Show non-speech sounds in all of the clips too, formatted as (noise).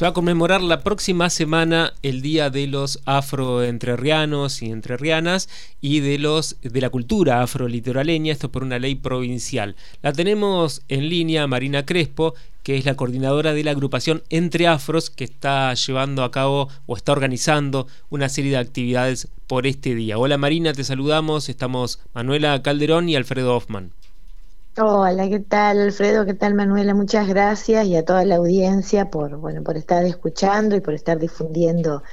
Se va a conmemorar la próxima semana el Día de los Afroentrerrianos y Entrerrianas y de los de la cultura afrolitoraleña, esto por una ley provincial. La tenemos en línea Marina Crespo, que es la coordinadora de la agrupación Entre Afros, que está llevando a cabo o está organizando una serie de actividades por este día. Hola Marina, te saludamos. Estamos Manuela Calderón y Alfredo Hoffman. Hola, ¿qué tal Alfredo? ¿Qué tal Manuela? Muchas gracias y a toda la audiencia por, bueno, por estar escuchando y por estar difundiendo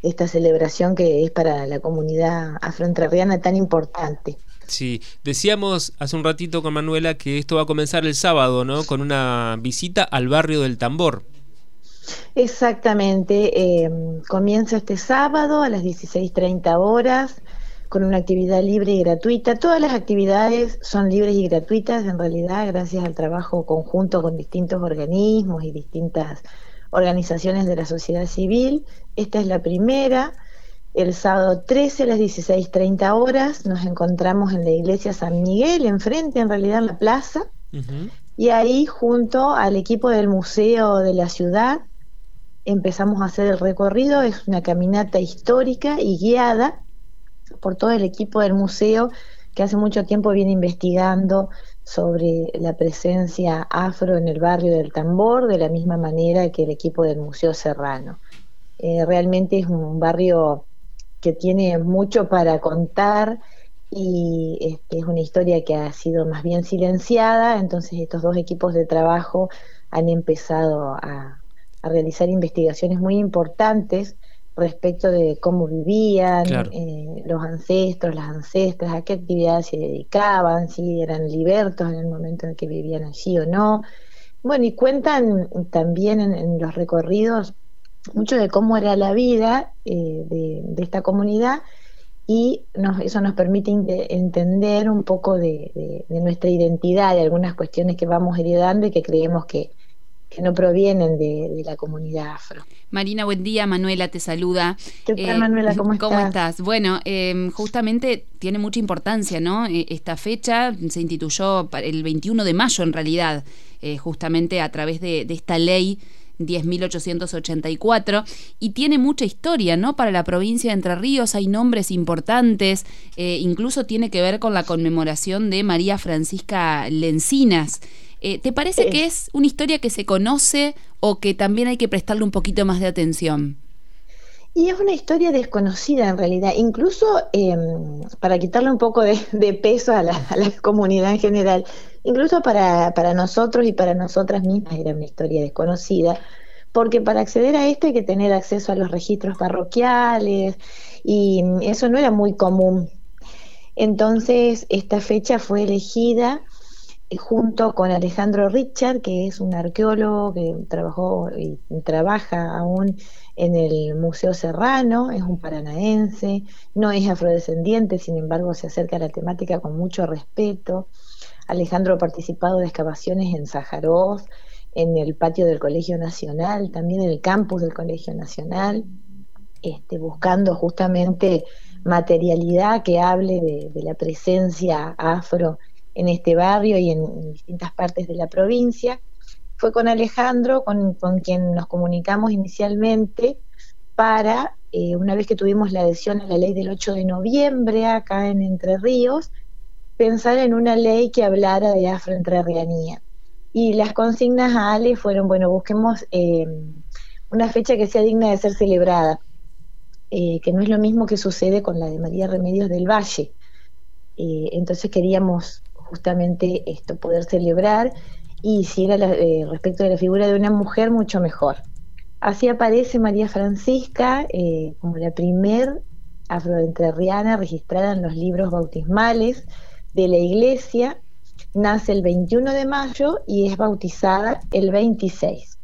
esta celebración que es para la comunidad afroentrerriana tan importante. Sí, decíamos hace un ratito con Manuela que esto va a comenzar el sábado, ¿no? Con una visita al barrio del Tambor. Exactamente, eh, comienza este sábado a las 16.30 horas con una actividad libre y gratuita. Todas las actividades son libres y gratuitas en realidad gracias al trabajo conjunto con distintos organismos y distintas organizaciones de la sociedad civil. Esta es la primera. El sábado 13 a las 16.30 horas nos encontramos en la iglesia San Miguel, enfrente en realidad en la plaza, y ahí junto al equipo del museo de la ciudad empezamos a hacer el recorrido. Es una caminata histórica y guiada por todo el equipo del museo que hace mucho tiempo viene investigando sobre la presencia afro en el barrio del Tambor, de la misma manera que el equipo del Museo Serrano. Eh, realmente es un barrio que tiene mucho para contar y es una historia que ha sido más bien silenciada, entonces estos dos equipos de trabajo han empezado a realizar investigaciones muy importantes respecto de cómo vivían eh, los ancestros, las ancestras, a qué actividades se dedicaban, si eran libertos en el momento en que vivían allí o no. Bueno, y cuentan también en, los recorridos mucho de cómo era la vida eh, de, esta comunidad y eso nos permite entender un poco de, de, nuestra identidad, de algunas cuestiones que vamos heredando y que creemos que, que no provienen de, la comunidad afro. Marina, buen día. Manuela te saluda. ¿Qué tal, eh, Manuela? (laughs) ¿Cómo estás? ¿Cómo estás? Bueno, em, justamente tiene mucha importancia, ¿no? E, esta fecha se instituyó el 21 de mayo, en realidad, eh, justamente a través de, esta ley 10.884 y tiene mucha historia, ¿no? Para la provincia de Entre Ríos hay nombres importantes, eh, incluso tiene que ver con la conmemoración de María Francisca Lencinas. Eh, ¿Te parece que es una historia que se conoce o que también hay que prestarle un poquito más de atención? Y es una historia desconocida en realidad, incluso em, para quitarle un poco de, peso a la, comunidad en general, incluso para, para nosotros y para nosotras mismas era una historia desconocida, porque para acceder a esto hay que tener acceso a los registros parroquiales y eso no era muy común. Entonces, esta fecha fue elegida junto con Alejandro Richard, que es un arqueólogo que trabajó y trabaja aún en el Museo Serrano, es un paranaense, no es afrodescendiente, sin embargo se acerca a la temática con mucho respeto. Alejandro ha participado de excavaciones en Sajaroz, en el patio del Colegio Nacional, también en el campus del Colegio Nacional, este, buscando justamente materialidad que hable de, de la presencia afro en este barrio y en, distintas partes de la provincia. Fue con Alejandro con, quien nos comunicamos inicialmente para, eh, una vez que tuvimos la adhesión a la ley del 8 de noviembre acá en Entre Ríos, pensar en una ley que hablara de afroentrerrianía. Y las consignas a Ale fueron, bueno, busquemos eh, una fecha que sea digna de ser celebrada, eh, que no es lo mismo que sucede con la de María Remedios del Valle. entonces queríamos justamente esto, poder celebrar y si era eh, respecto de la figura de una mujer, mucho mejor. Así aparece María Francisca eh, como la primer afroentrerriana registrada en los libros bautismales de la iglesia. Nace el 21 de mayo y es bautizada el 26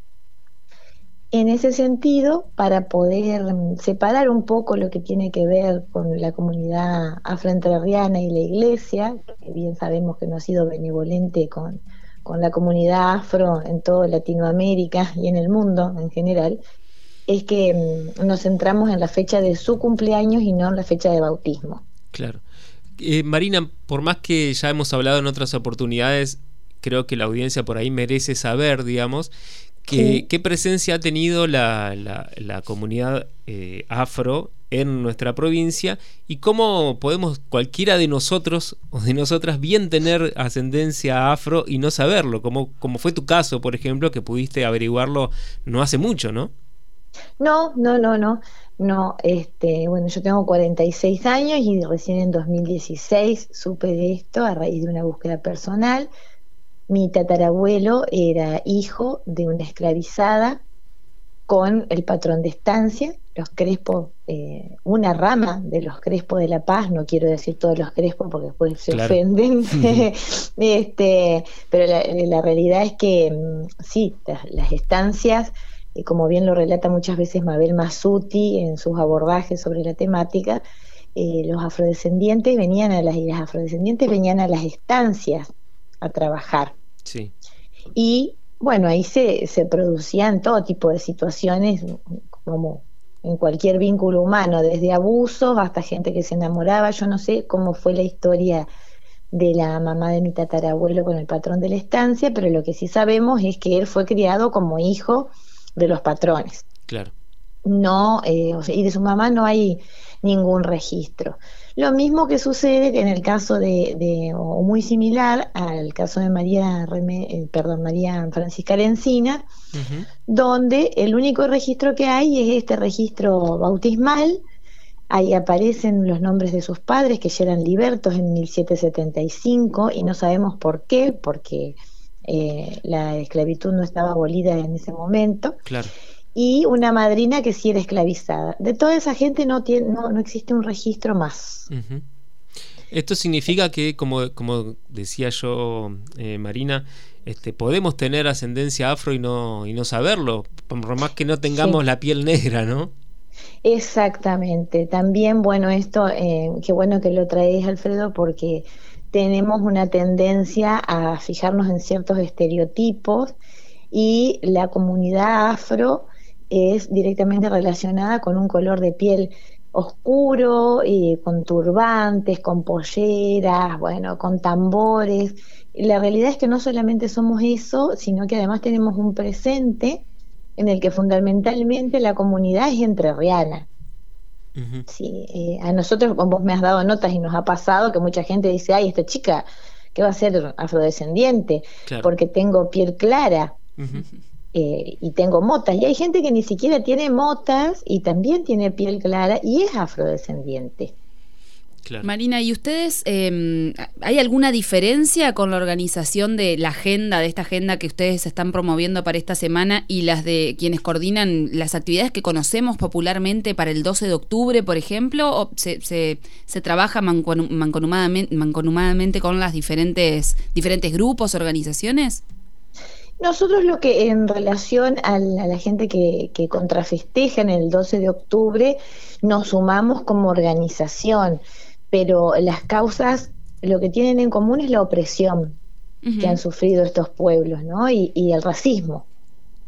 en ese sentido, para poder separar un poco lo que tiene que ver con la comunidad afroentrerriana y la iglesia, que bien sabemos que no ha sido benevolente con, la comunidad afro en toda Latinoamérica y en el mundo en general, es que mm, nos centramos en la fecha de su cumpleaños y no en la fecha de bautismo. Claro. Eh, Marina, por más que ya hemos hablado en otras oportunidades, creo que la audiencia por ahí merece saber, digamos, ¿Qué, presencia ha tenido la, la, comunidad eh, afro en nuestra provincia y cómo podemos cualquiera de nosotros o de nosotras bien tener ascendencia afro y no saberlo, como, como fue tu caso, por ejemplo, que pudiste averiguarlo no hace mucho, ¿no? No, no, no, no. No, este, bueno, yo tengo 46 años y recién en 2016 supe de esto a raíz de una búsqueda personal. Mi tatarabuelo era hijo de una esclavizada con el patrón de estancia, los Crespos, eh, una rama de los Crespos de la Paz, no quiero decir todos los Crespos porque después se ofenden, (laughs) (laughs) este, pero la, realidad es que mm, sí, las estancias y como bien lo relata muchas veces Mabel Masuti en sus abordajes sobre la temática, eh, los afrodescendientes venían a las, y las afrodescendientes venían a las estancias a trabajar. Sí. Y bueno, ahí se, se producían todo tipo de situaciones, como en cualquier vínculo humano, desde abusos hasta gente que se enamoraba. Yo no sé cómo fue la historia de la mamá de mi tatarabuelo con el patrón de la estancia, pero lo que sí sabemos es que él fue criado como hijo de los patrones. Claro. No, eh, y de su mamá no hay ningún registro. Lo mismo que sucede en el caso de, o muy similar al caso de María, eh, perdón, María Francisca Lencina, donde el único registro que hay es este registro bautismal, ahí aparecen los nombres de sus padres que ya eran libertos en 1775 y no sabemos por qué, porque eh, la esclavitud no estaba abolida en ese momento. Claro. Y una madrina que sí era esclavizada. De toda esa gente no, tiene, no, existe un registro más. Esto significa que, como, como decía yo, eh, Marina, este, podemos tener ascendencia afro y no, y no saberlo, por más que no tengamos la piel negra, ¿no? Exactamente. También, bueno, esto, eh, qué bueno que lo traes, Alfredo, porque tenemos una tendencia a fijarnos en ciertos estereotipos y la comunidad afro es directamente relacionada con un color de piel oscuro, y con turbantes, con polleras, bueno, con tambores. la realidad es que no solamente somos eso, sino que además tenemos un presente en el que fundamentalmente la comunidad es entrerriana. Sí, eh, a nosotros, vos me has dado notas y nos ha pasado que mucha gente dice, ay, esta chica, ¿qué va a ser afrodescendiente? Porque tengo piel clara. (laughs) Eh, y tengo motas. Y hay gente que ni siquiera tiene motas y también tiene piel clara y es afrodescendiente. Marina, ¿y ustedes, em, hay alguna diferencia con la organización de la agenda, de esta agenda que ustedes están promoviendo para esta semana y las de quienes coordinan las actividades que conocemos popularmente para el 12 de octubre, por ejemplo? ¿O se, se, trabaja mancomunadamente, con las diferentes, diferentes grupos, organizaciones? Nosotros lo que en relación a la, gente que, que contrafesteja en el 12 de octubre, nos sumamos como organización pero las causas lo que tienen en común es la opresión que han sufrido estos pueblos, ¿no? Y, el racismo,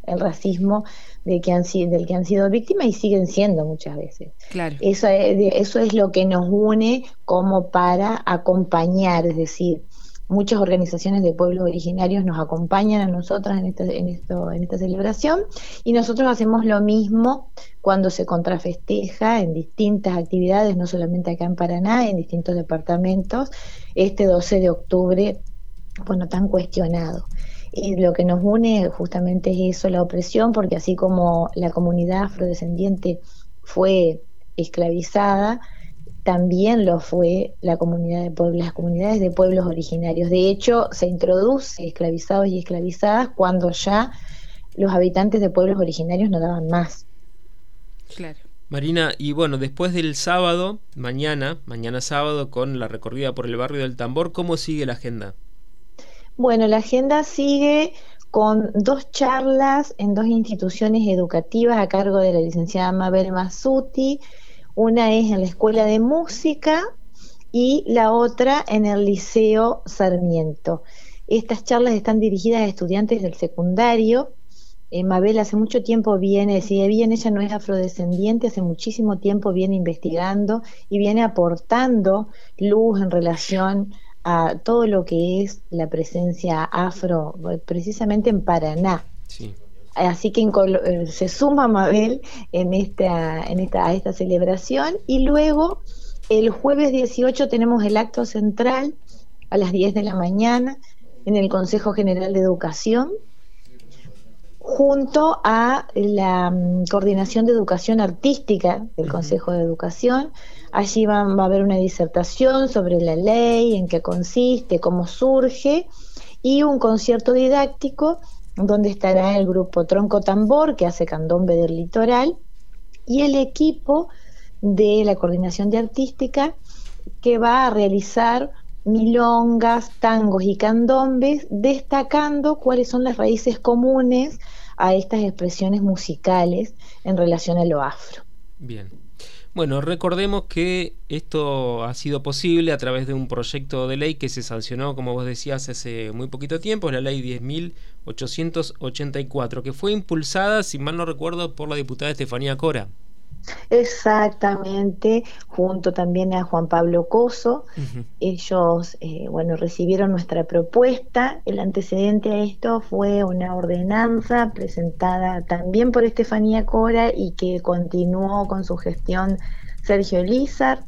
el racismo de que han, del que han sido víctimas y siguen siendo muchas veces. Claro. Eso, eso es lo que nos une como para acompañar, es decir, muchas organizaciones de pueblos originarios nos acompañan a nosotras en, este, en, esto, en esta celebración y nosotros hacemos lo mismo cuando se contrafesteja en distintas actividades, no solamente acá en Paraná, en distintos departamentos, este 12 de octubre, bueno, tan cuestionado. Y lo que nos une justamente es eso, la opresión, porque así como la comunidad afrodescendiente fue esclavizada, también lo fue la comunidad de pueblos, las comunidades de pueblos originarios. De hecho, se introduce esclavizados y esclavizadas cuando ya los habitantes de pueblos originarios no daban más. Claro. Marina, y bueno, después del sábado, mañana, mañana sábado, con la recorrida por el barrio del Tambor, ¿cómo sigue la agenda? Bueno, la agenda sigue con dos charlas en dos instituciones educativas a cargo de la licenciada Mabel Masuti una es en la Escuela de Música y la otra en el Liceo Sarmiento. Estas charlas están dirigidas a estudiantes del secundario. Eh, Mabel hace mucho tiempo viene, si bien ella no es afrodescendiente, hace muchísimo tiempo viene investigando y viene aportando luz en relación a todo lo que es la presencia afro, precisamente en Paraná. Así que eh, se suma Mabel en esta, en esta, a esta celebración y luego el jueves 18 tenemos el acto central a las 10 de la mañana en el Consejo General de Educación junto a la mm, Coordinación de Educación Artística del Consejo de Educación. Allí va, va, a haber una disertación sobre la ley, en qué consiste, cómo surge, y un concierto didáctico donde estará el grupo Tronco Tambor, que hace candombe del litoral, y el equipo de la Coordinación de Artística, que va a realizar milongas, tangos y candombes, destacando cuáles son las raíces comunes a estas expresiones musicales en relación a lo afro. Bien. Bueno, recordemos que esto ha sido posible a través de un proyecto de ley que se sancionó, como vos decías, hace muy poquito tiempo, la ley 10.884, que fue impulsada, si mal no recuerdo, por la diputada Estefanía Cora. Exactamente, junto también a Juan Pablo Coso. Ellos, eh, bueno, recibieron nuestra propuesta. El antecedente a esto fue una ordenanza presentada también por Estefanía Cora y que continuó con su gestión Sergio Elizar,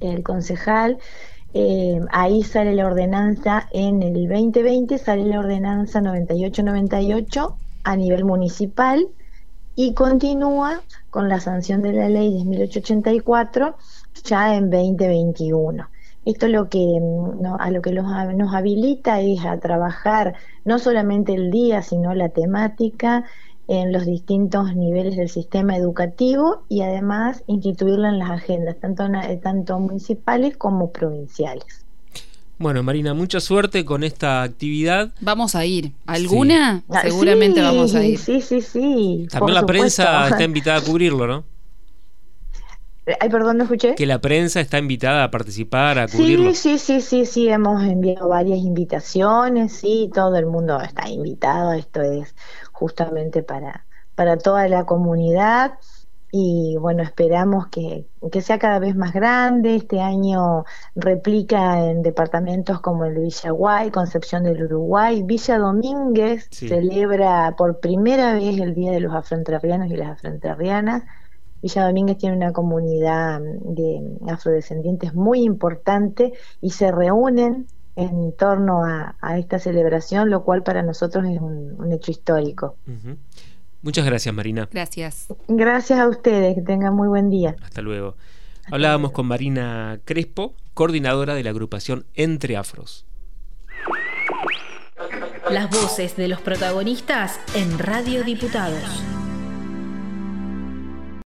el concejal. Eh, ahí sale la ordenanza en el 2020, sale la ordenanza 9898 a nivel municipal y continúa con la sanción de la ley 10.884 ya en 2021. Esto lo que mm, a lo que nos habilita es a trabajar no solamente el día, sino la temática en los distintos niveles del sistema educativo y además instituirla en las agendas, tanto municipales como provinciales. Bueno, Marina, mucha suerte con esta actividad. Vamos a ir. ¿Alguna? Ah, Seguramente vamos a ir. Sí, sí, sí. También la prensa está invitada a cubrirlo, ¿no? (laughs) Ay, perdón, no escuché. Que la prensa está invitada a participar, a cubrirlo. Sí, sí, sí, sí, sí, hemos enviado varias invitaciones, sí, todo el mundo está invitado, esto es justamente para, para toda la comunidad y bueno, esperamos que, sea cada vez más grande. Este año replica en departamentos como el Villaguay, Concepción del Uruguay, Villa Domínguez celebra por primera vez el Día de los Afroentrerrianos y las Afroentrerrianas. Villa Domínguez tiene una comunidad de afrodescendientes muy importante y se reúnen en torno a, esta celebración, lo cual para nosotros es un, hecho histórico. Muchas gracias, Marina. Gracias. Gracias a ustedes, que tengan muy buen día. Hasta luego. Hablábamos con Marina Crespo, coordinadora de la agrupación Entre Afros. Las voces de los protagonistas en Radio Diputados.